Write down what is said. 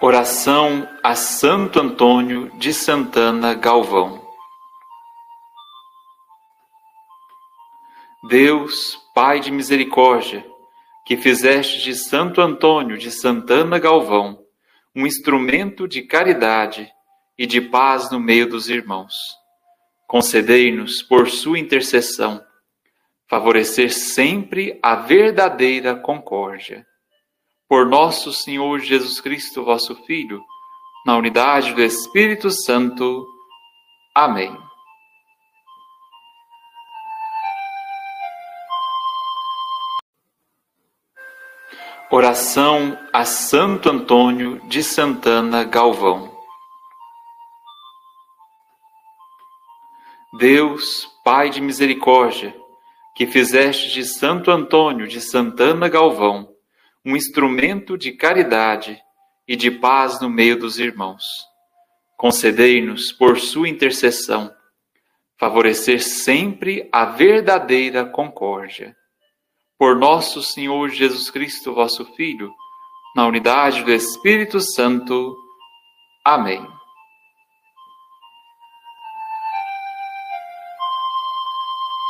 Oração a Santo Antônio de Santana Galvão. Deus, Pai de misericórdia, que fizeste de Santo Antônio de Santana Galvão um instrumento de caridade e de paz no meio dos irmãos. Concedei-nos, por sua intercessão, favorecer sempre a verdadeira concórdia por nosso Senhor Jesus Cristo, vosso Filho, na unidade do Espírito Santo. Amém. Oração a Santo Antônio de Santana Galvão. Deus, Pai de misericórdia, que fizeste de Santo Antônio de Santana Galvão um instrumento de caridade e de paz no meio dos irmãos. Concedei-nos, por sua intercessão, favorecer sempre a verdadeira concórdia. Por nosso Senhor Jesus Cristo, vosso Filho, na unidade do Espírito Santo. Amém.